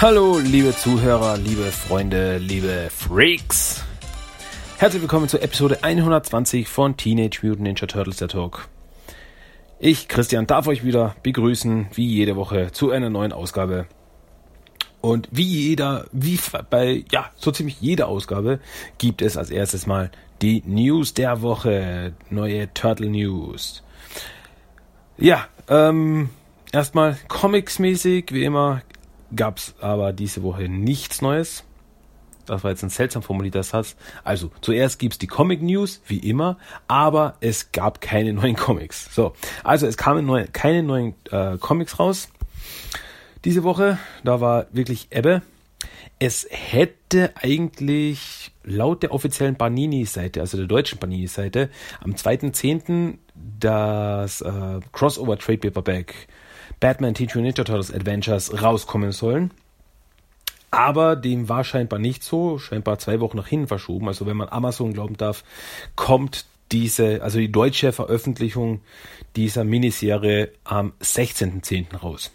Hallo, liebe Zuhörer, liebe Freunde, liebe Freaks. Herzlich willkommen zur Episode 120 von Teenage Mutant Ninja Turtles der Talk. Ich, Christian, darf euch wieder begrüßen, wie jede Woche, zu einer neuen Ausgabe. Und wie jeder, wie bei, ja, so ziemlich jeder Ausgabe gibt es als erstes mal die News der Woche. Neue Turtle News. Ja, ähm, erstmal Comics-mäßig, wie immer, gab es aber diese Woche nichts Neues. Das war jetzt ein seltsam formulierter Satz. Also, zuerst gibt's die Comic News, wie immer, aber es gab keine neuen Comics. So, also es kamen neue, keine neuen äh, Comics raus. Diese Woche, da war wirklich Ebbe. Es hätte eigentlich laut der offiziellen Panini-Seite, also der deutschen Panini-Seite, am 2.10. das äh, Crossover Trade Paperback Batman Teenage Ninja Turtles Adventures rauskommen sollen. Aber dem war scheinbar nicht so, scheinbar zwei Wochen nach hinten verschoben. Also wenn man Amazon glauben darf, kommt diese, also die deutsche Veröffentlichung dieser Miniserie am 16.10. raus.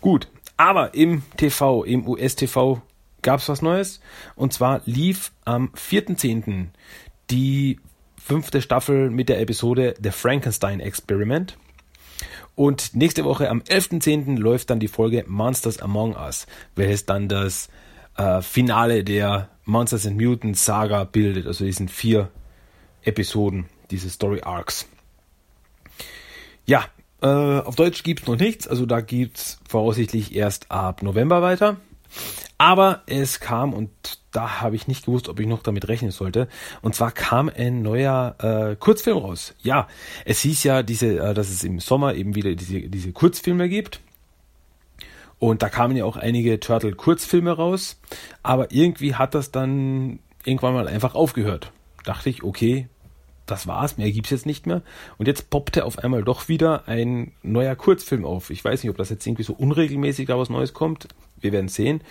Gut, aber im TV, im US-TV gab es was Neues. Und zwar lief am 4.10. die fünfte Staffel mit der Episode The Frankenstein Experiment. Und nächste Woche am 11.10. läuft dann die Folge Monsters Among Us, welches dann das äh, Finale der Monsters and Mutants Saga bildet, also diesen vier Episoden, diese Story Arcs. Ja, äh, auf Deutsch gibt es noch nichts, also da gibt es voraussichtlich erst ab November weiter. Aber es kam, und da habe ich nicht gewusst, ob ich noch damit rechnen sollte, und zwar kam ein neuer äh, Kurzfilm raus. Ja, es hieß ja, diese, äh, dass es im Sommer eben wieder diese, diese Kurzfilme gibt. Und da kamen ja auch einige Turtle-Kurzfilme raus. Aber irgendwie hat das dann irgendwann mal einfach aufgehört. Dachte ich, okay, das war's, mehr gibt's jetzt nicht mehr. Und jetzt poppte auf einmal doch wieder ein neuer Kurzfilm auf. Ich weiß nicht, ob das jetzt irgendwie so unregelmäßig da was Neues kommt. Wir werden sehen.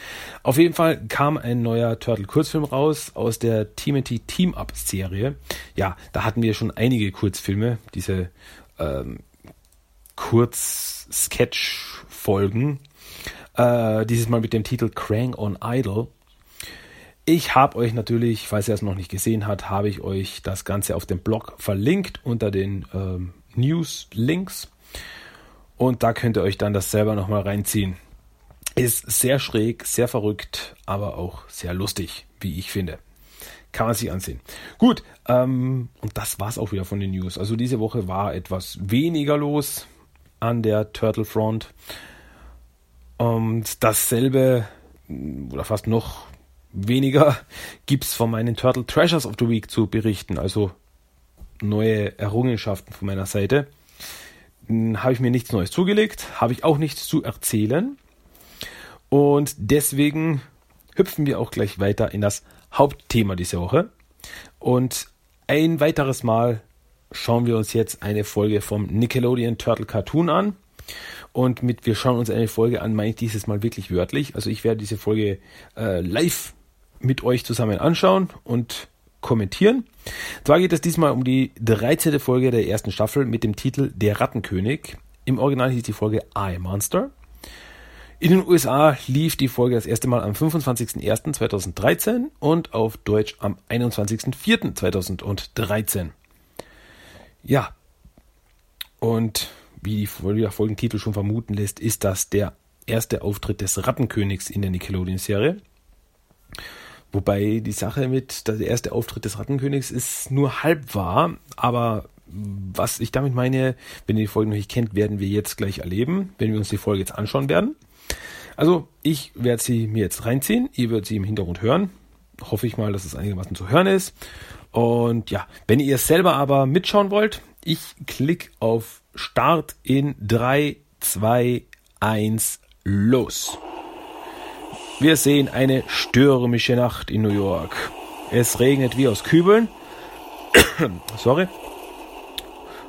Auf jeden Fall kam ein neuer Turtle-Kurzfilm raus aus der TMT Team-Up-Serie. Ja, da hatten wir schon einige Kurzfilme, diese ähm, Kurz-Sketch-Folgen. Äh, dieses Mal mit dem Titel Krang on Idol. Ich habe euch natürlich, falls ihr es noch nicht gesehen habt, habe ich euch das Ganze auf dem Blog verlinkt unter den ähm, News-Links. Und da könnt ihr euch dann das selber nochmal reinziehen. Ist sehr schräg, sehr verrückt, aber auch sehr lustig, wie ich finde. Kann man sich ansehen. Gut, ähm, und das war's auch wieder von den News. Also diese Woche war etwas weniger los an der Turtle Front. Und dasselbe oder fast noch weniger gibt's von meinen Turtle Treasures of the Week zu berichten, also neue Errungenschaften von meiner Seite. Hm, habe ich mir nichts Neues zugelegt, habe ich auch nichts zu erzählen. Und deswegen hüpfen wir auch gleich weiter in das Hauptthema dieser Woche. Und ein weiteres Mal schauen wir uns jetzt eine Folge vom Nickelodeon Turtle Cartoon an. Und mit wir schauen uns eine Folge an, meine ich dieses Mal wirklich wörtlich. Also ich werde diese Folge äh, live mit euch zusammen anschauen und kommentieren. Zwar geht es diesmal um die 13. Folge der ersten Staffel mit dem Titel Der Rattenkönig. Im Original hieß die Folge I Monster. In den USA lief die Folge das erste Mal am 25.01.2013 und auf Deutsch am 21.04.2013. Ja, und wie die Folgentitel schon vermuten lässt, ist das der erste Auftritt des Rattenkönigs in der Nickelodeon-Serie. Wobei die Sache mit der erste Auftritt des Rattenkönigs ist nur halb wahr, aber was ich damit meine, wenn ihr die Folge noch nicht kennt, werden wir jetzt gleich erleben, wenn wir uns die Folge jetzt anschauen werden. Also ich werde sie mir jetzt reinziehen, ihr werdet sie im Hintergrund hören. Hoffe ich mal, dass es einigermaßen zu hören ist. Und ja, wenn ihr selber aber mitschauen wollt, ich klicke auf Start in 3, 2, 1, los. Wir sehen eine stürmische Nacht in New York. Es regnet wie aus Kübeln. Sorry.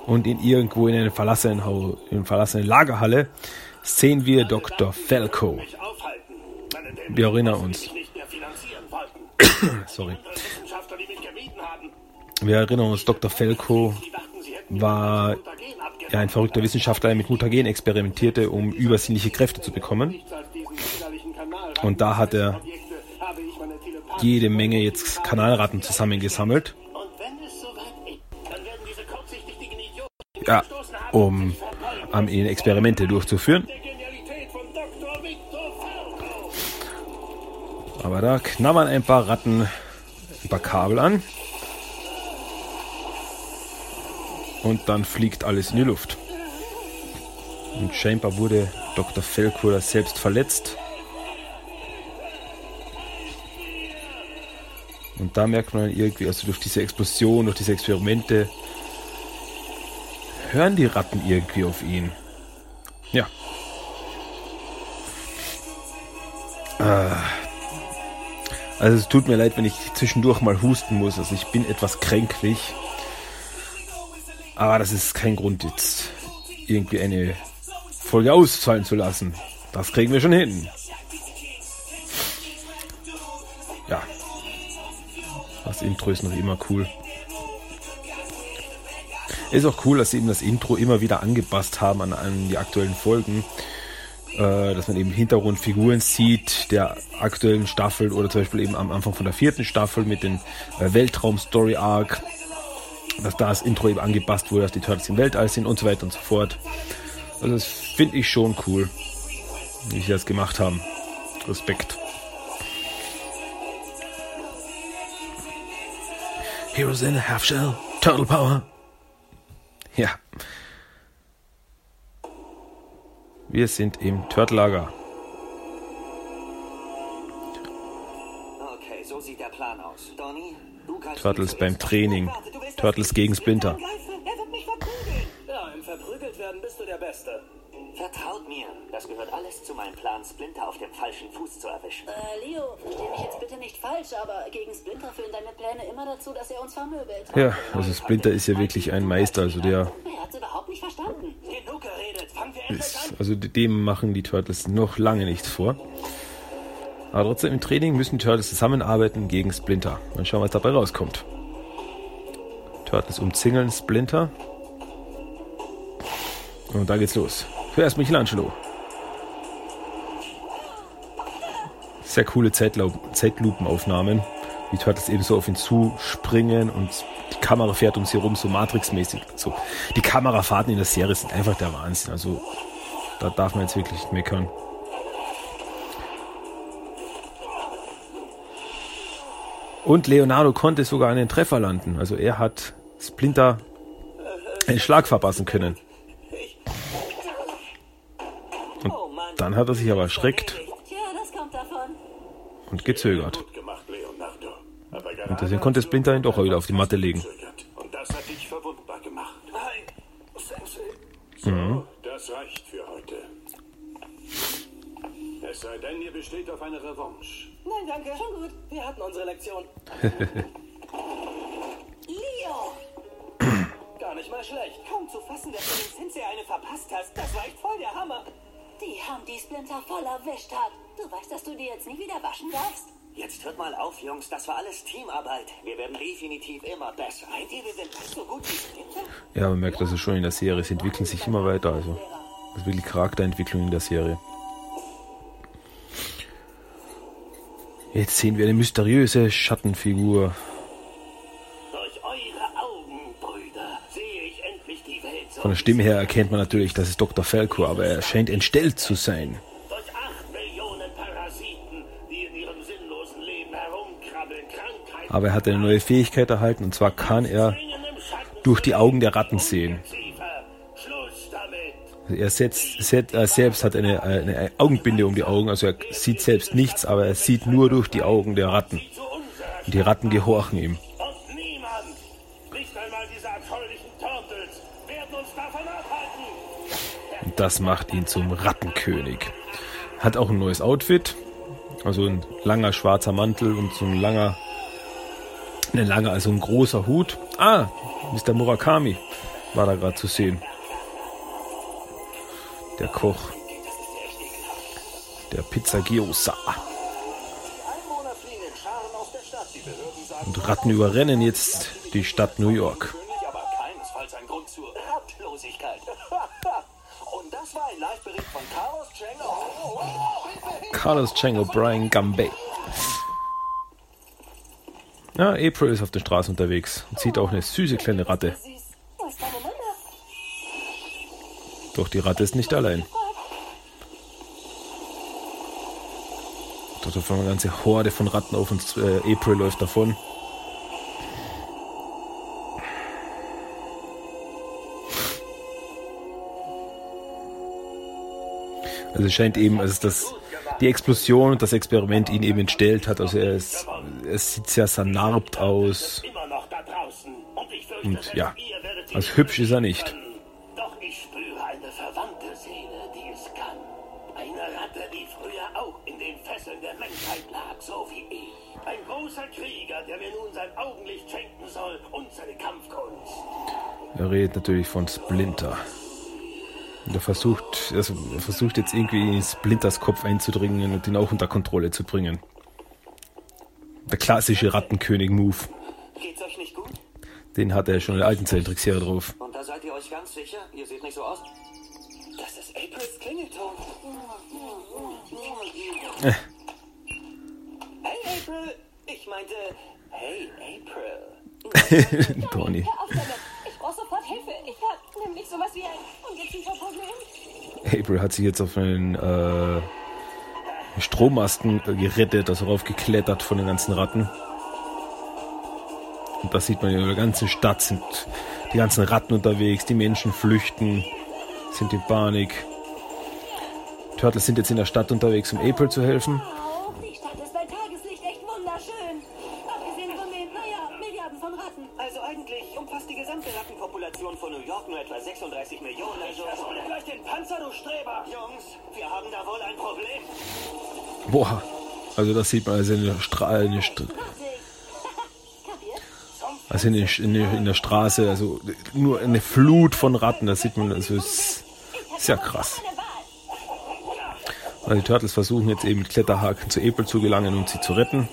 Und in irgendwo in einer verlassenen, in verlassenen Lagerhalle sehen wir Dr. Falco. Wir erinnern uns. Sorry. Wir erinnern uns, Dr. Falco war ja, ein verrückter Wissenschaftler, der mit Mutagen experimentierte, um übersinnliche Kräfte zu bekommen. Und da hat er jede Menge jetzt Kanalratten zusammengesammelt. Ja, um an ihnen Experimente durchzuführen. Aber da knabbern ein paar Ratten ein paar Kabel an. Und dann fliegt alles in die Luft. Und scheinbar wurde Dr. Felkur selbst verletzt. Und da merkt man irgendwie, also durch diese Explosion, durch diese Experimente, hören die Ratten irgendwie auf ihn. Ja. Äh, also es tut mir leid, wenn ich zwischendurch mal husten muss. Also ich bin etwas kränklich. Aber das ist kein Grund, jetzt irgendwie eine Folge auszahlen zu lassen. Das kriegen wir schon hin. Intro ist noch immer cool. Ist auch cool, dass sie eben das Intro immer wieder angepasst haben an, an die aktuellen Folgen. Äh, dass man eben Hintergrundfiguren sieht der aktuellen Staffel oder zum Beispiel eben am Anfang von der vierten Staffel mit dem äh, Weltraum-Story-Arc, dass da das Intro eben angepasst wurde, dass die Turtles im Weltall sind und so weiter und so fort. Also das finde ich schon cool, wie sie das gemacht haben. Respekt. Heroes in a Half Shell, Turtle Power. Ja. Wir sind im Turtlager. Okay, so sieht der Plan aus. Donny, du kannst Turtles beim Training. Turtles gegen Splinter. Er wird mich verprügeln. Ja, im Verprügelt werden bist du der Beste. Vertraut mir, das gehört alles zu meinem Plan, Splinter auf dem falschen Fuß zu erwischen. Äh, Leo, versteh mich jetzt bitte nicht falsch, aber gegen Splinter führen deine Pläne immer dazu, dass er uns vermöbelt. Ja, also Splinter ist ja wirklich ein Meister, also der Er hat's überhaupt nicht verstanden. Genug geredet, fangen wir endlich ist, also dem machen die Turtles noch lange nichts vor. Aber trotzdem im Training müssen die Turtles zusammenarbeiten gegen Splinter. Mal schauen, was dabei rauskommt. Turtles umzingeln Splinter. Und da geht's los. Zuerst Michelangelo. Sehr coole Zeitlupenaufnahmen. Die Turtles eben so auf ihn zuspringen und die Kamera fährt um sie rum, so Matrix-mäßig. So. Die Kamerafahrten in der Serie sind einfach der Wahnsinn. Also da darf man jetzt wirklich nicht meckern. Und Leonardo konnte sogar einen Treffer landen. Also er hat Splinter einen Schlag verpassen können. Und dann hat er sich aber erschreckt Tja, das kommt davon. und gezögert. Und deswegen konnte Splinter ihn doch wieder auf die Matte legen. Mhm. das reicht für heute. Es sei denn, ihr besteht auf eine Revanche. Nein, danke. Schon gut. Wir hatten unsere Lektion. Leo! Gar nicht mal schlecht. Kaum zu fassen, dass du dem Sensei eine verpasst hast. Das war echt voll der Hammer. Die haben die Splinter voll erwischt hat. Du weißt, dass du die jetzt nie wieder waschen darfst? Jetzt hört mal auf, Jungs. Das war alles Teamarbeit. Wir werden definitiv immer besser. Meint ihr, wir sind fast so gut wie Splinter? Ja, man merkt also schon in der Serie, sie entwickeln sich immer weiter. Also das ist wirklich Charakterentwicklung in der Serie. Jetzt sehen wir eine mysteriöse Schattenfigur. Von der Stimme her erkennt man natürlich, das ist Dr. Falco, aber er scheint entstellt zu sein. Aber er hat eine neue Fähigkeit erhalten und zwar kann er durch die Augen der Ratten sehen. Also er, setzt, set, er selbst hat eine, eine Augenbinde um die Augen, also er sieht selbst nichts, aber er sieht nur durch die Augen der Ratten. Und die Ratten gehorchen ihm. Das macht ihn zum Rattenkönig. Hat auch ein neues Outfit. Also ein langer schwarzer Mantel und so ein langer, ein langer, also ein großer Hut. Ah, Mr. Murakami war da gerade zu sehen. Der Koch. Der Pizza Gyoza. Einwohner fliehen in Scharen aus der Stadt. Die Behörden sagen, Und Ratten überrennen jetzt die Stadt New York. Carlos Chang O'Brien Gambay. Ja, April ist auf der Straße unterwegs und sieht auch eine süße kleine Ratte. Doch die Ratte ist nicht allein. Dort auf eine ganze Horde von Ratten auf uns. Äh, April läuft davon. Also scheint eben, also dass die Explosion und das Experiment ihn eben entstellt hat. Also er, ist, er sieht sehr vernarbt aus. Und ja, ihr werdet sie als nicht hübsch ist er nicht. können. Doch ich spüre eine verwandte Seele, die es kann. Eine Ratte, die früher auch in den Fesseln der Menschheit lag, so wie ich. Ein großer Krieger, der mir nun sein Augenlicht schenken soll und seine Kampfkunst. Er redet natürlich von Splinter. Und er versucht, also er versucht jetzt irgendwie in Splinters Kopf einzudringen und ihn auch unter Kontrolle zu bringen. Der klassische Rattenkönig-Move. Geht's euch nicht gut? Den hat er schon in alten Zeichentrickserie drauf. Und da seid ihr euch ganz sicher? Ihr seht nicht so aus. Das ist Aprils Klingelton. Äh. Hey April! Ich meinte, hey April. Donny. Damit. Ich brauche sofort Hilfe. Ich habe nämlich sowas wie ein Ungezieferproblem. April hat sich jetzt auf einen äh, Strommasten gerettet, also raufgeklettert von den ganzen Ratten. Und das sieht man in der ganzen Stadt sind die ganzen Ratten unterwegs, die Menschen flüchten, sind in Panik. Turtles sind jetzt in der Stadt unterwegs, um April zu helfen. Boah, also das sieht man also in der, Stra eine St also in, in, in der Straße, also nur eine Flut von Ratten, das sieht man, also ist sehr krass. Keine Wahl. Also die Turtles versuchen jetzt eben mit Kletterhaken zu April zu gelangen und sie zu retten.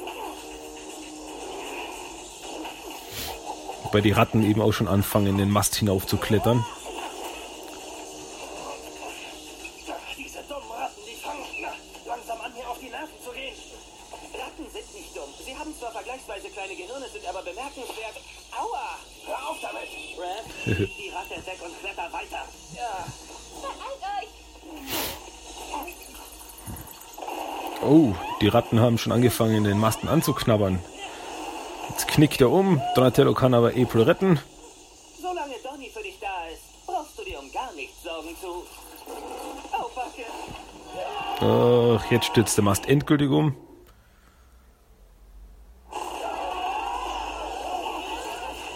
Wobei die Ratten eben auch schon anfangen, den Mast hinauf Ratten haben schon angefangen, den Masten anzuknabbern. Jetzt knickt er um. Donatello kann aber April retten. Solange Donny für dich da ist, brauchst du dir um gar nichts Sorgen zu. Oh. Ach, jetzt stürzt der Mast endgültig um.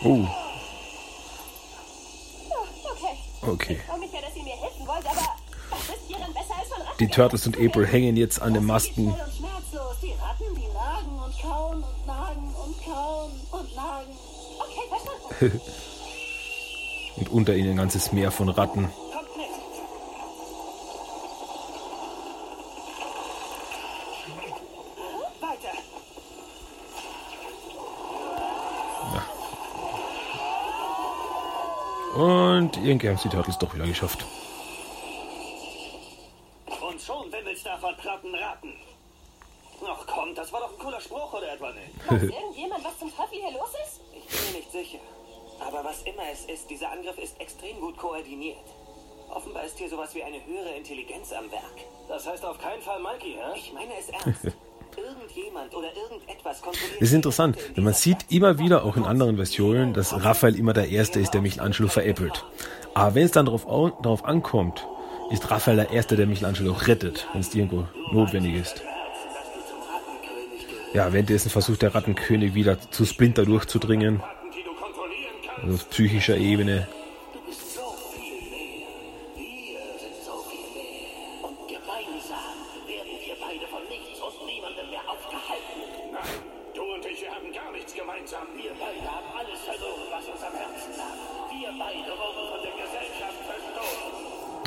Oh, Okay. Die Turtles und April hängen jetzt an den Masten. Und unter ihnen ein ganzes Meer von Ratten. Kommt mit. Weiter. Und irgendwie haben es die Turtles doch wieder geschafft. Und schon wimmelt's da von platten Ratten. Ach komm, das war doch ein cooler Spruch, oder etwa nicht? es ist, dieser Angriff ist extrem gut koordiniert. Offenbar ist hier sowas wie eine höhere Intelligenz am Werk. Das heißt auf keinen Fall Mikey, hä? Ich meine es ernst. Irgendjemand oder irgendetwas kontrolliert... Es ist interessant, denn man sieht immer wieder, auch in anderen Versionen, dass Raphael immer der Erste ist, der Michelangelo veräppelt. Aber wenn es dann darauf, au- darauf ankommt, ist Raphael der Erste, der Michelangelo rettet, wenn es irgendwo notwendig ist. Ja, währenddessen versucht der Rattenkönig wieder zu Splinter durchzudringen, also auf psychischer Ebene.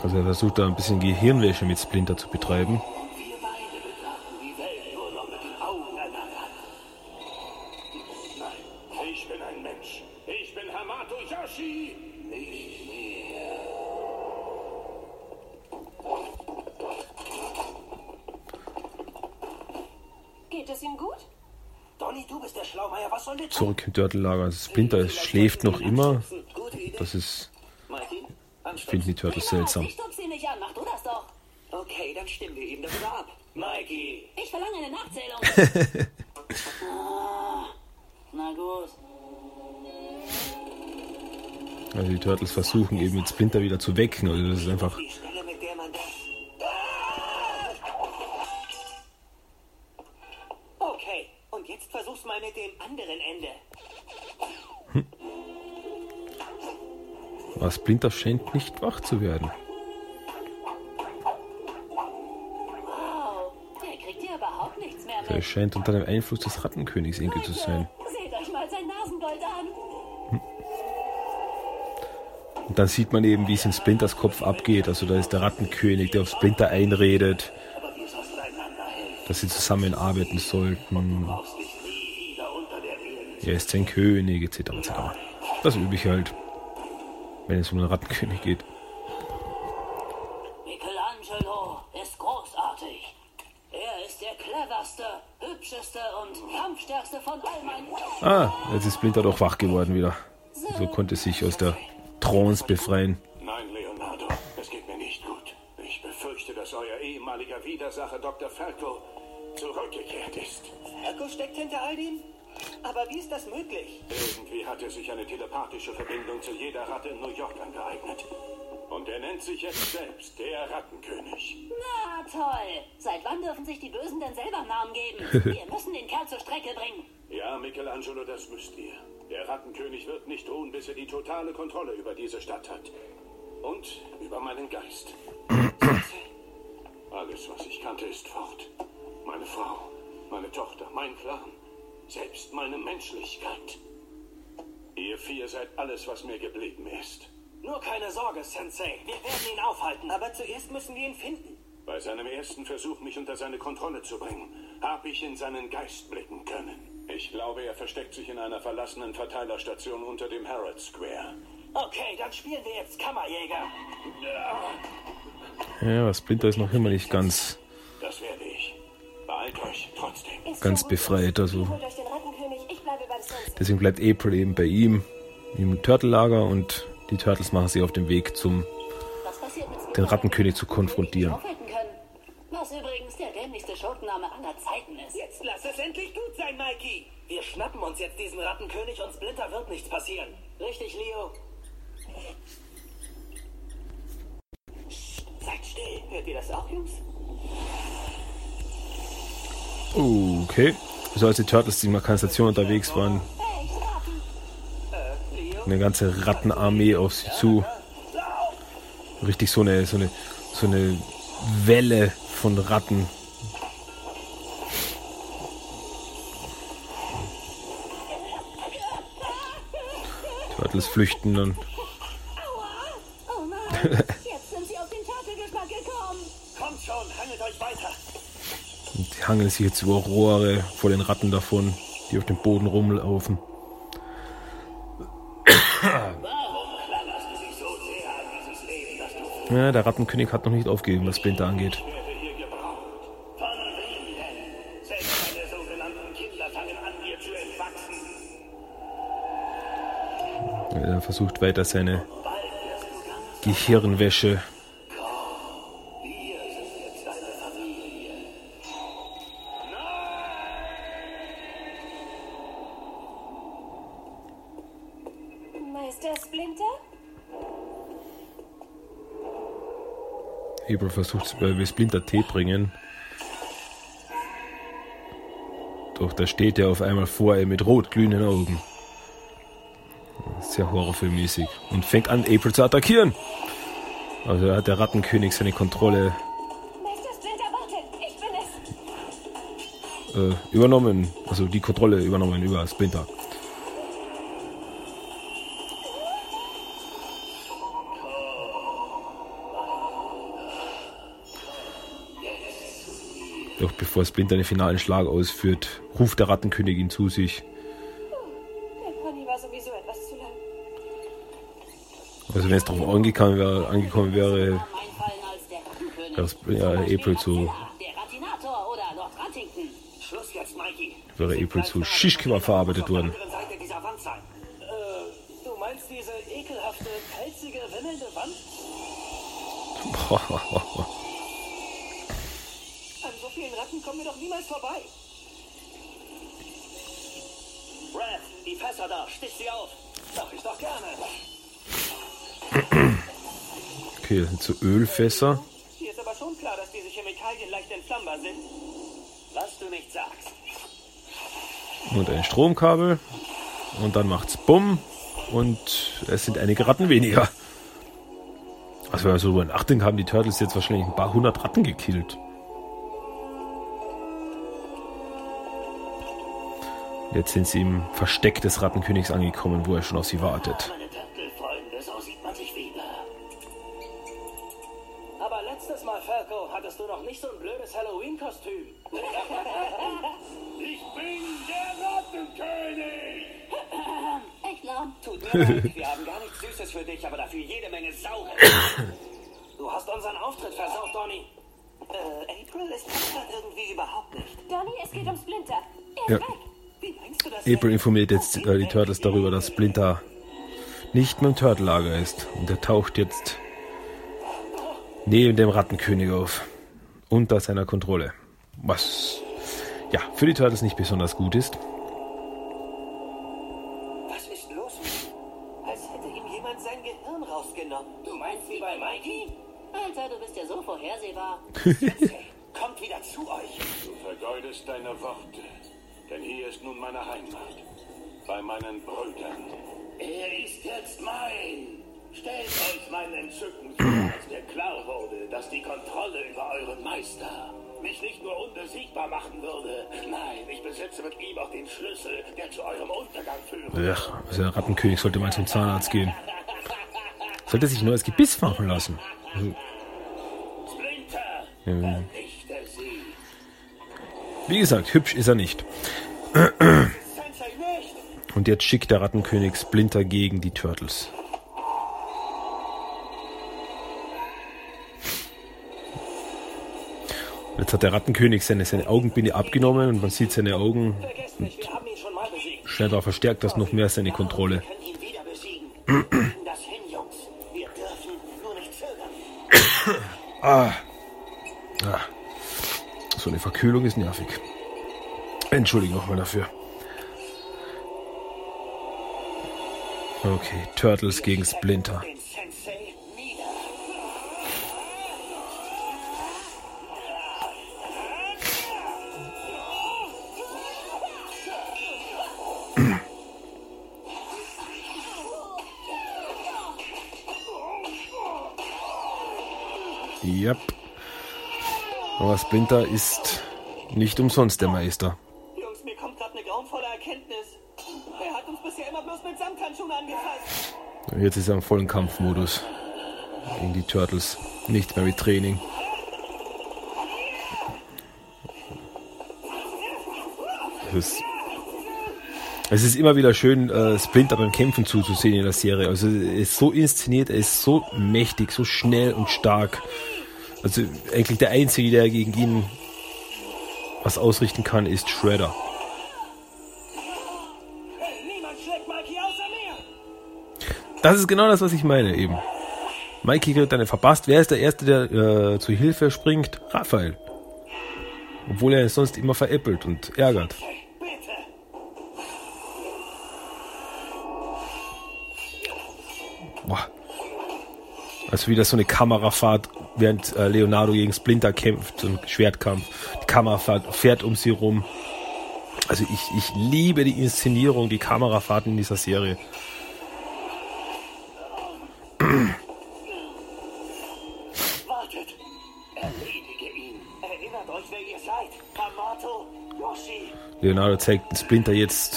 Also er versucht da ein bisschen Gehirnwäsche mit Splinter zu betreiben. Und wir beide betrachten die Welt nur noch mit den Augen einer Ratte. Nein, ich bin ein Mensch. Ich bin Hamato Yoshi. Nicht mehr. Geht es ihm gut? Donny, du bist der Schlaumeier. Was Turtellager. Also Splinter schläft noch immer. Das ist, anstatt. finden die Turtles seltsam. Ich stupse ihn nicht an. Mach du das doch. Okay, dann stimmen wir ihm darüber ab. Mikey! Ich verlange eine Nachzählung. ah, na gut. Also die Turtles versuchen eben mit Splinter wieder zu wecken. Also das ist einfach. Splinter scheint nicht wach zu werden. Wow, der kriegt hier überhaupt nichts mehr Er scheint unter dem Einfluss des Rattenkönigs irgendwie zu sein. Seht euch mal sein Nasengold an. Und dann sieht man eben, wie es in Splinters Kopf abgeht. Also da ist der Rattenkönig, der auf Splinter einredet, dass sie zusammenarbeiten sollten. Er ist sein König, etc. etc. Das übe ich halt, wenn es um den Rattenkönig geht. Michelangelo ist großartig. Er ist der cleverste, hübscheste und kampfstärkste von all meinen. Ah, jetzt ist Splinter doch wach geworden wieder. So konnte sich aus der Trance befreien. Sich eine telepathische Verbindung zu jeder Ratte in New York angeeignet. Und er nennt sich jetzt selbst der Rattenkönig. Na toll. Seit wann dürfen sich die Bösen denn selber Namen geben? Wir müssen den Kerl zur Strecke bringen. Ja, Michelangelo, das müsst ihr. Der Rattenkönig wird nicht ruhen, bis er die totale Kontrolle über diese Stadt hat. Und über meinen Geist. Alles, was ich kannte, ist fort. Meine Frau, meine Tochter, mein Clan, selbst meine Menschlichkeit. Ihr vier seid alles, was mir geblieben ist. Nur keine Sorge, Sensei. Wir werden ihn aufhalten. Aber zuerst müssen wir ihn finden. Bei seinem ersten Versuch, mich unter seine Kontrolle zu bringen, habe ich in seinen Geist blicken können. Ich glaube, er versteckt sich in einer verlassenen Verteilerstation unter dem Herald Square. Okay, dann spielen wir jetzt Kammerjäger. Ja, Splinter ist noch immer nicht ganz, Das werde ich. Beeilt euch trotzdem. Ist ganz befreit. Also Holt euch den Rattenkönig. Ich bleibe beim Sensei. Deswegen bleibt April eben bei ihm im Turtellager und die Turtles machen sich auf den Weg zum den Rattenkönig zu konfrontieren. Was übrigens der dämlichste Schurkenname aller Zeiten ist. Jetzt lass es endlich gut sein, Mikey. Wir schnappen uns jetzt diesen Rattenkönig und Splinter wird nichts passieren. Richtig, Leo? Psst, Seid still. Hört ihr das auch, Jungs? Okay. So als die Turtles in der Kanalisation unterwegs waren? Eine ganze Rattenarmee auf sie zu. Richtig so eine, so eine, so eine Welle von Ratten. Turtles flüchten dann. Und die hangeln sich jetzt über Rohre vor den Ratten davon, die auf dem Boden rumlaufen. Ja, der Rattenkönig hat noch nicht aufgegeben, was Splinter angeht. Er versucht weiter seine Gehirnwäsche. April versucht bei Splinter Tee bringen. Doch da steht er auf einmal vor ihm mit rot glühenden Augen. Sehr horrorfilmmäßig. Und fängt an, April zu attackieren. Also da hat der Rattenkönig seine Kontrolle äh, übernommen. Also die Kontrolle übernommen über Splinter. Doch bevor Splinter den finalen Schlag ausführt, ruft der Rattenkönig ihn zu sich. Der Pony war sowieso etwas zu lang. Also wenn es darauf angekommen wäre, angekommen wäre. Das- ja, April zu-. Wäre April zu Schischkimmer verarbeitet worden. Sein. Äh, du meinst diese ekelhafte, pelzige, wimmelnde Wand? An so vielen Ratten kommen wir doch niemals vorbei. Red, die Stich sie auf. Mach ich doch gerne. Okay, das sind so Ölfässer. Hier ist aber schon klar, dass diese Chemikalien leicht entflammbar sind. Was du nicht sagst. Und ein Stromkabel. Und dann macht's Bumm. Und es sind einige Ratten weniger. Also wenn man so drüber nachdenkt, haben die Turtles jetzt wahrscheinlich ein paar hundert Ratten gekillt. Jetzt sind sie im Versteck des Rattenkönigs angekommen, wo er schon auf sie wartet. Meine Tempelfreunde, so sieht man sich wieder. Aber letztes Mal, Falco, hattest du noch nicht so ein blödes Halloween-Kostüm. Ich bin der Rattenkönig! Echt lang? Tut mir leid, wir haben gar nichts Süßes für dich, aber dafür jede Menge Saures. Du hast unseren Auftritt versaut, Donny. Äh, April ist das gerade irgendwie überhaupt nicht. Donny, es geht um Splinter. Er Ja. ist weg. April informiert jetzt äh, die Turtles darüber, dass Splinter nicht mehr im Turtellager ist. Und er taucht jetzt neben dem Rattenkönig auf. Unter seiner Kontrolle. Was ja für die Turtles nicht besonders gut ist. Was ist los mit ihm? Als hätte ihm jemand sein Gehirn rausgenommen. Du meinst wie bei Mikey? Alter, du bist ja so vorhersehbar. Kommt wieder zu euch. Du vergeudest deine Worte, denn hier ist nun meine Heimat. Bei meinen Brüdern. Er ist jetzt mein. Stellt euch mein Entzücken vor, als mir klar wurde, dass die Kontrolle über euren Meister mich nicht nur unbesiegbar machen würde. Nein, ich besitze mit ihm auch den Schlüssel, der zu eurem Untergang führt. Ach, also der Rattenkönig sollte mal zum Zahnarzt gehen. Sollte sich nur das Gebiss machen lassen. Also, Splinter, Ja. sie. Wie gesagt, hübsch ist er nicht. Und jetzt schickt der Rattenkönig Splinter gegen die Turtles. Jetzt hat der Rattenkönig seine, seine Augenbinde abgenommen und man sieht seine Augen besiegt. scheinbar verstärkt das noch mehr seine Kontrolle. Wir können ihn wieder besiegen. Kriegen das hin, Jungs. Wir dürfen nur nicht zögern. Ah, so eine Verkühlung ist nervig. Entschuldigung nochmal dafür. Okay, Turtles gegen Splinter. Yep. Aber Splinter ist nicht umsonst der Meister. Jungs, mir kommt gerade eine grauenvolle Erkenntnis. Er hat uns bisher immer bloß mit Samthandschuhen angefasst. Jetzt ist er im vollen Kampfmodus gegen die Turtles. Nicht mehr mit Training. Es ist, es ist immer wieder schön, äh, Splinter beim Kämpfen zuzusehen in der Serie. Also er ist so inszeniert, er ist so mächtig, so schnell und stark. Also eigentlich der Einzige, der gegen ihn was ausrichten kann, ist Shredder. Das ist genau das, was ich meine eben. Mikey wird dann verpasst. Wer ist der Erste, der äh, zu Hilfe springt? Raphael. Obwohl er es sonst immer veräppelt und ärgert. Boah. Also wieder so eine Kamerafahrt, während äh, Leonardo gegen Splinter kämpft, so ein Schwertkampf. Die Kamerafahrt fährt um sie rum. Also ich, ich liebe die Inszenierung, die Kamerafahrten in dieser Serie. Wartet. Erledige ihn. Erinnert euch, wer ihr seid. Hamato, Yoshi, Leonardo zeigt Splinter jetzt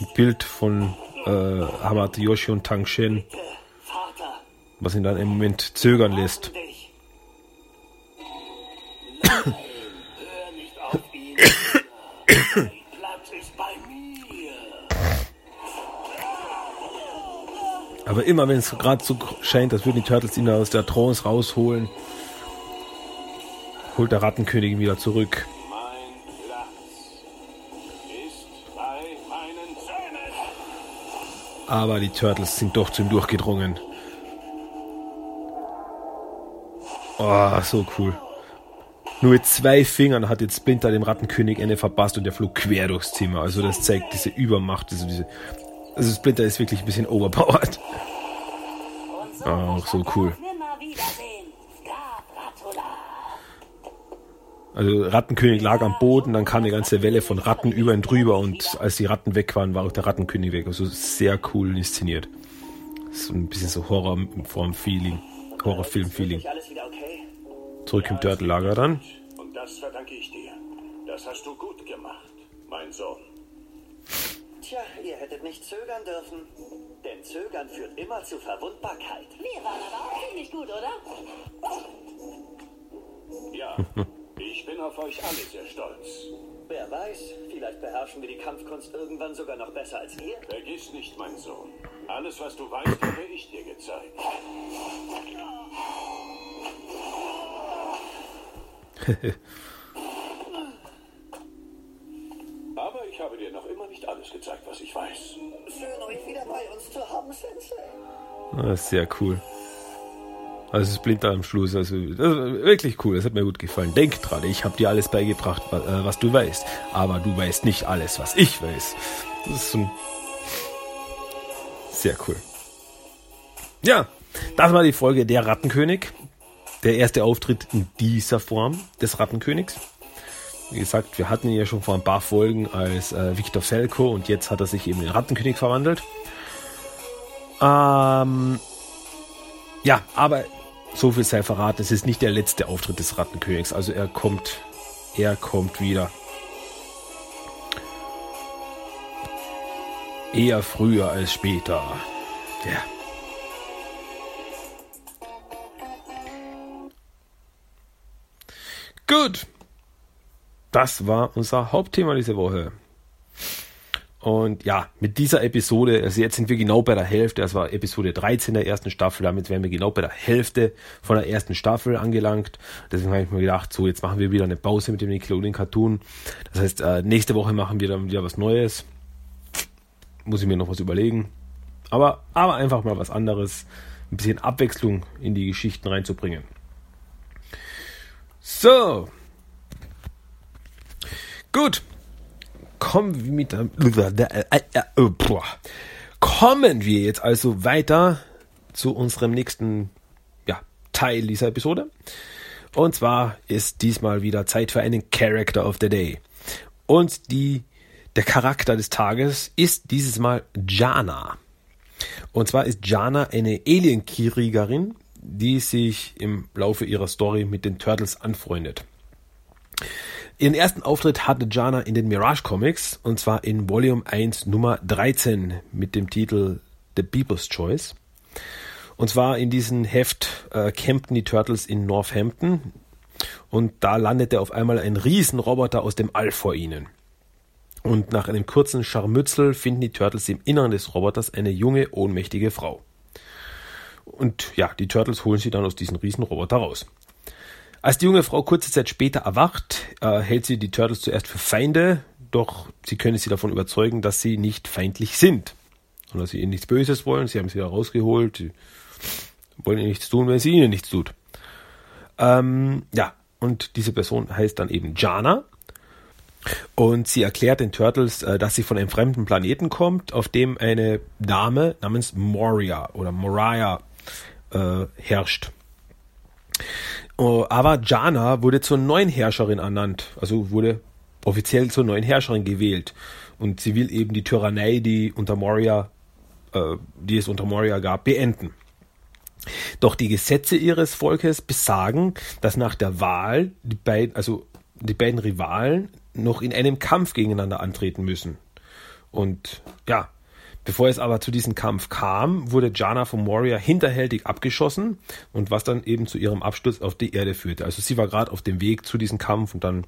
ein Bild von äh, Hamato Yoshi und Tang Shen, was ihn dann im Moment zögern lässt. Aber immer wenn es gerade so scheint, als würden die Turtles ihn aus der Trance rausholen, holt der Rattenkönig ihn wieder zurück. Aber die Turtles sind doch zu ihm durchgedrungen. Oh, so cool. Nur mit zwei Fingern hat jetzt Splinter dem Rattenkönig eine verpasst und der flog quer durchs Zimmer. Also das zeigt diese Übermacht, also diese. Also Splinter ist wirklich ein bisschen overpowered. Auch so cool. Also Rattenkönig lag am Boden, dann kam eine ganze Welle von Ratten über ihn drüber und als die Ratten weg waren, war auch der Rattenkönig weg. Also sehr cool inszeniert. So ein bisschen so Horror vom Feeling. Horrorfilm-Feeling. Zurück im Turtle-Lager dann. Und das verdanke ich dir. Das hast du gut gemacht, mein Sohn. Tja, ihr hättet nicht zögern dürfen. Denn Zögern führt immer zu Verwundbarkeit. Wir waren aber auch ziemlich gut, oder? Ja, ich bin auf euch alle sehr stolz. Wer weiß, vielleicht beherrschen wir die Kampfkunst irgendwann sogar noch besser als ihr. Vergiss nicht, mein Sohn. Alles, was du weißt, habe ich dir gezeigt. Aber ich habe dir noch immer nicht alles gezeigt, was ich weiß. Schön, euch wieder bei uns zu haben, Sensei. Ah, sehr cool. Also Splinter am Schluss, also wirklich cool, das hat mir gut gefallen. Denk dran, ich habe dir alles beigebracht, äh, was du weißt, aber du weißt nicht alles, was ich weiß. Das ist so sehr cool. Ja, das war die Folge Der Rattenkönig. Der erste Auftritt in dieser Form des Rattenkönigs. Wie gesagt, wir hatten ihn ja schon vor ein paar Folgen als äh, Victor Felko und jetzt hat er sich eben in den Rattenkönig verwandelt. Ähm, ja, aber so viel sei verraten, es ist nicht der letzte Auftritt des Rattenkönigs. Also er kommt, er kommt wieder. Eher früher als später. Ja. Gut. Das war unser Hauptthema diese Woche. Und ja, mit dieser Episode, also jetzt sind wir genau bei der Hälfte, das war Episode 13 der ersten Staffel, damit wären wir genau bei der Hälfte von der ersten Staffel angelangt. Deswegen habe ich mir gedacht, so, jetzt machen wir wieder eine Pause mit dem Nickelodeon Cartoon. Das heißt, äh, nächste Woche machen wir dann wieder was Neues. Muss ich mir noch was überlegen. Aber, aber einfach mal was anderes, ein bisschen Abwechslung in die Geschichten reinzubringen. So. Gut. Kommen wir mit Kommen wir jetzt also weiter zu unserem nächsten ja, Teil dieser Episode. Und zwar ist diesmal wieder Zeit für einen Character of the Day. Und die, der Charakter des Tages ist dieses Mal Jana. Und zwar ist Jana eine Alien-Kriegerin, die sich im Laufe ihrer Story mit den Turtles anfreundet. Ihren ersten Auftritt hatte Jana in den Mirage Comics und zwar in Volume 1 Nummer 13 mit dem Titel The People's Choice. Und zwar in diesem Heft äh, campten die Turtles in Northampton und da landete auf einmal ein Riesenroboter aus dem All vor ihnen. Und nach einem kurzen Scharmützel finden die Turtles im Inneren des Roboters eine junge, ohnmächtige Frau. Und ja, die Turtles holen sie dann aus diesem Riesenroboter raus. Als die junge Frau kurze Zeit später erwacht, äh, hält sie die Turtles zuerst für Feinde, doch sie können sie davon überzeugen, dass sie nicht feindlich sind. Und dass sie ihnen nichts Böses wollen. Sie haben sie da rausgeholt. Sie wollen ihnen nichts tun, wenn sie ihnen nichts tut. Ähm, ja, und diese Person heißt dann eben Jana. Und sie erklärt den Turtles, äh, dass sie von einem fremden Planeten kommt, auf dem eine Dame namens Moria oder Moria äh, herrscht. Oh, aber Jana wurde zur neuen Herrscherin ernannt, also wurde offiziell zur neuen Herrscherin gewählt. Und sie will eben die Tyrannei, die unter Moria, äh, die es unter Moria gab, beenden. Doch die Gesetze ihres Volkes besagen, dass nach der Wahl die beiden, also die beiden Rivalen noch in einem Kampf gegeneinander antreten müssen. Und ja, bevor es aber zu diesem Kampf kam, wurde Jana von Moria hinterhältig abgeschossen und was dann eben zu ihrem Absturz auf die Erde führte. Also sie war gerade auf dem Weg zu diesem Kampf und dann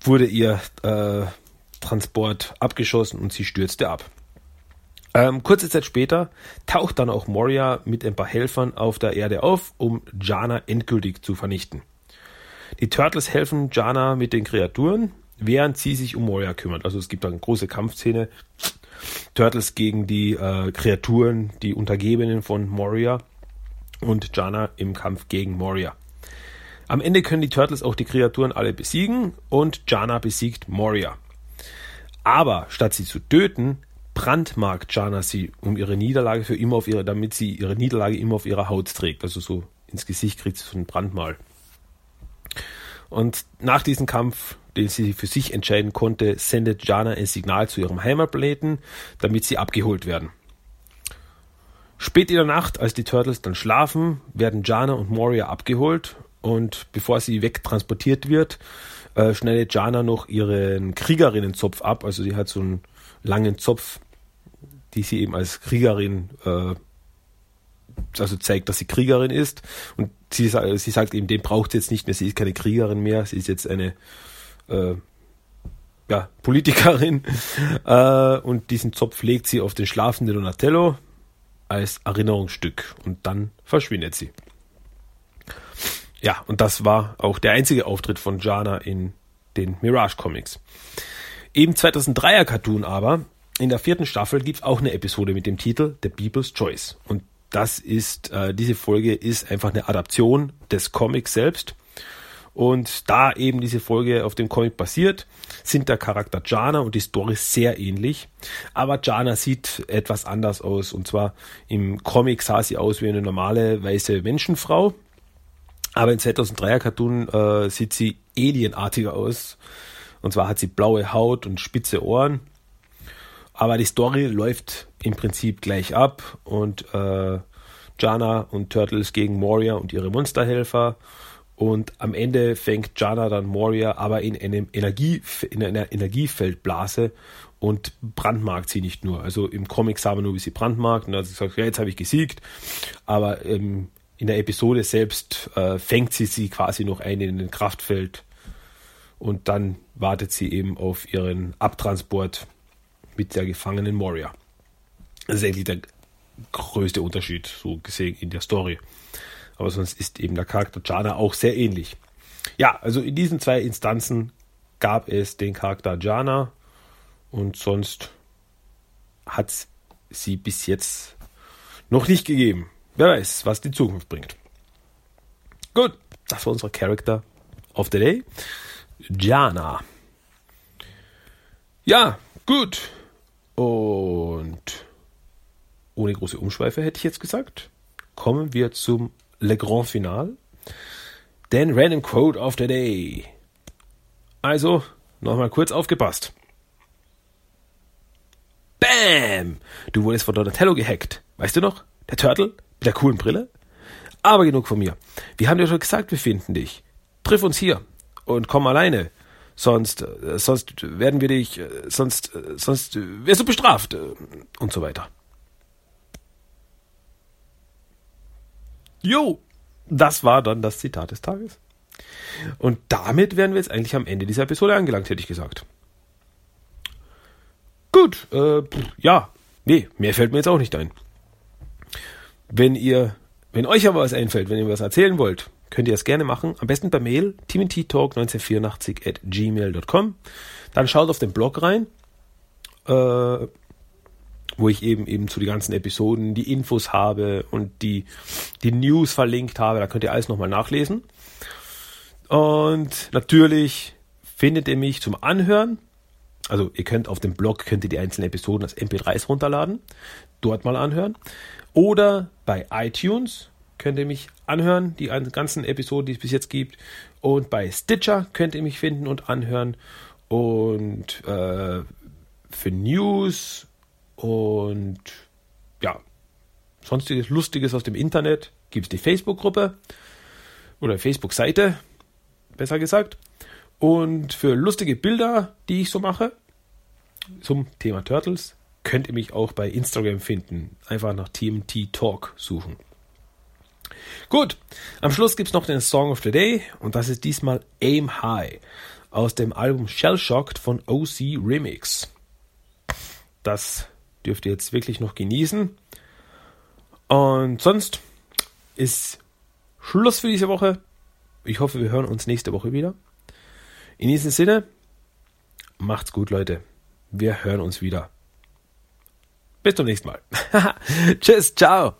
wurde ihr äh, Transport abgeschossen und sie stürzte ab. Ähm, kurze Zeit später taucht dann auch Moria mit ein paar Helfern auf der Erde auf, um Jana endgültig zu vernichten. Die Turtles helfen Jana mit den Kreaturen während sie sich um Moria kümmert. Also es gibt eine große Kampfszene. Turtles gegen die äh, Kreaturen, die Untergebenen von Moria und Jana im Kampf gegen Moria. Am Ende können die Turtles auch die Kreaturen alle besiegen und Jana besiegt Moria. Aber statt sie zu töten, brandmarkt Jana sie um ihre Niederlage für immer auf ihre, damit sie ihre Niederlage immer auf ihrer Haut trägt. Also so ins Gesicht kriegt sie so ein Brandmal. Und nach diesem Kampf, den sie für sich entscheiden konnte, sendet Jana ein Signal zu ihrem Heimatplaneten, damit sie abgeholt werden. Spät in der Nacht, als die Turtles dann schlafen, werden Jana und Moria abgeholt und bevor sie wegtransportiert wird, äh, schneidet Jana noch ihren Kriegerinnenzopf ab. Also sie hat so einen langen Zopf, die sie eben als Kriegerin äh, also zeigt, dass sie Kriegerin ist. Und sie, sie sagt eben, den braucht sie jetzt nicht mehr. Sie ist keine Kriegerin mehr. Sie ist jetzt eine äh, ja, Politikerin. äh, und diesen Zopf legt sie auf den schlafenden Donatello als Erinnerungsstück. Und dann verschwindet sie. Ja, und das war auch der einzige Auftritt von Jana in den Mirage Comics. Eben 2003er Cartoon aber, in der vierten Staffel gibt es auch eine Episode mit dem Titel The People's Choice. Und das ist, äh, diese Folge ist einfach eine Adaption des Comics selbst. Und da eben diese Folge auf dem Comic basiert, sind der Charakter Jana und die Story sehr ähnlich. Aber Jana sieht etwas anders aus. Und zwar im Comic sah sie aus wie eine normale weiße Menschenfrau. Aber im 2003er Cartoon äh, sieht sie alienartiger aus. Und zwar hat sie blaue Haut und spitze Ohren. Aber die Story läuft im Prinzip gleich ab und äh, Jana und Turtles gegen Moria und ihre Monsterhelfer. Und am Ende fängt Jana dann Moria aber in, einem Energie, in einer Energiefeldblase und brandmarkt sie nicht nur. Also im Comic sah man nur, wie sie brandmarkt und dann hat sie gesagt, ja, jetzt habe ich gesiegt. Aber ähm, in der Episode selbst äh, fängt sie sie quasi noch ein in ein Kraftfeld und dann wartet sie eben auf ihren Abtransport mit der gefangenen Moria. Das ist eigentlich der größte Unterschied, so gesehen, in der Story. Aber sonst ist eben der Charakter Jana auch sehr ähnlich. Ja, also in diesen zwei Instanzen gab es den Charakter Jana und sonst hat sie bis jetzt noch nicht gegeben. Wer weiß, was die Zukunft bringt. Gut, das war unser Charakter of the Day. Jana. Ja, gut. Und ohne große Umschweife hätte ich jetzt gesagt, kommen wir zum Le Grand Final. Den Random Quote of the Day. Also, nochmal kurz aufgepasst. Bam! Du wurdest von Donatello gehackt. Weißt du noch? Der Turtle mit der coolen Brille? Aber genug von mir. Wir haben dir schon gesagt, wir finden dich. Triff uns hier und komm alleine sonst, äh, sonst werden wir dich, äh, sonst, äh, sonst wirst du bestraft und so weiter. Jo, das war dann das Zitat des Tages. Und damit wären wir jetzt eigentlich am Ende dieser Episode angelangt, hätte ich gesagt. Gut, äh, ja, nee, mehr fällt mir jetzt auch nicht ein. Wenn ihr, wenn euch aber was einfällt, wenn ihr was erzählen wollt, könnt ihr das gerne machen. Am besten per Mail timothytalk1984 at gmail.com. Dann schaut auf den Blog rein, äh, wo ich eben eben zu den ganzen Episoden die Infos habe und die, die News verlinkt habe. Da könnt ihr alles nochmal nachlesen. Und natürlich findet ihr mich zum Anhören. Also ihr könnt auf dem Blog könnt ihr die einzelnen Episoden als MP3s runterladen, dort mal anhören. Oder bei iTunes könnt ihr mich anhören, die ganzen Episoden, die es bis jetzt gibt. Und bei Stitcher könnt ihr mich finden und anhören. Und äh, für News und ja, sonstiges Lustiges aus dem Internet gibt es die Facebook-Gruppe oder Facebook-Seite, besser gesagt. Und für lustige Bilder, die ich so mache, zum Thema Turtles, könnt ihr mich auch bei Instagram finden. Einfach nach TMT Talk suchen. Gut, am Schluss gibt es noch den Song of the Day und das ist diesmal Aim High aus dem Album Shell Shocked von OC Remix. Das dürft ihr jetzt wirklich noch genießen. Und sonst ist Schluss für diese Woche. Ich hoffe, wir hören uns nächste Woche wieder. In diesem Sinne, Macht's gut, Leute. Wir hören uns wieder. Bis zum nächsten Mal. Tschüss, ciao.